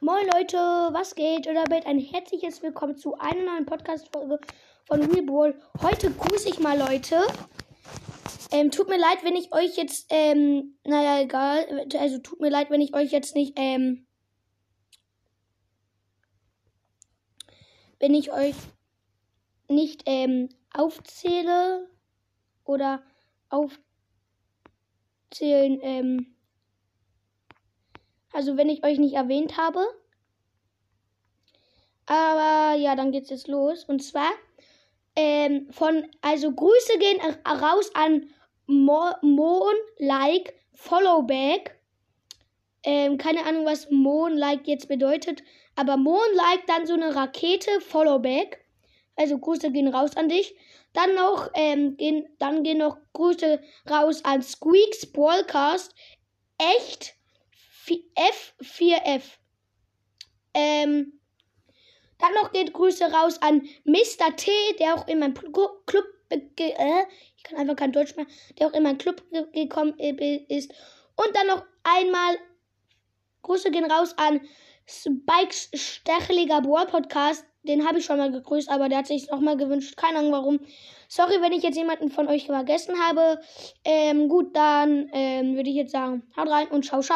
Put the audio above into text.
Moin Leute, was geht? Oder damit ein herzliches Willkommen zu einer neuen Podcast-Folge von Real. Heute grüße ich mal Leute. Ähm, tut mir leid, wenn ich euch jetzt, ähm, naja, egal. Also tut mir leid, wenn ich euch jetzt nicht, ähm, wenn ich euch nicht, ähm, aufzähle oder aufzählen, ähm, also wenn ich euch nicht erwähnt habe. Aber ja, dann geht's jetzt los. Und zwar ähm, von, also Grüße gehen raus an Mo Moon Like Followback. Ähm, keine Ahnung, was Moon Like jetzt bedeutet. Aber Moon Like dann so eine Rakete Followback. Also Grüße gehen raus an dich. Dann noch, ähm, gehen, dann gehen noch Grüße raus an Squeaks Broadcast. Echt F4F. Ähm, dann noch geht Grüße raus an Mr. T, der auch in meinem Club, äh, ich kann einfach kein Deutsch mehr, der auch in meinen Club gekommen ist. Und dann noch einmal Grüße gehen raus an Spikes Stacheliger Brawl Podcast. Den habe ich schon mal gegrüßt, aber der hat sich nochmal gewünscht. Keine Ahnung warum. Sorry, wenn ich jetzt jemanden von euch vergessen habe. Ähm, gut, dann ähm, würde ich jetzt sagen, haut rein und ciao, ciao.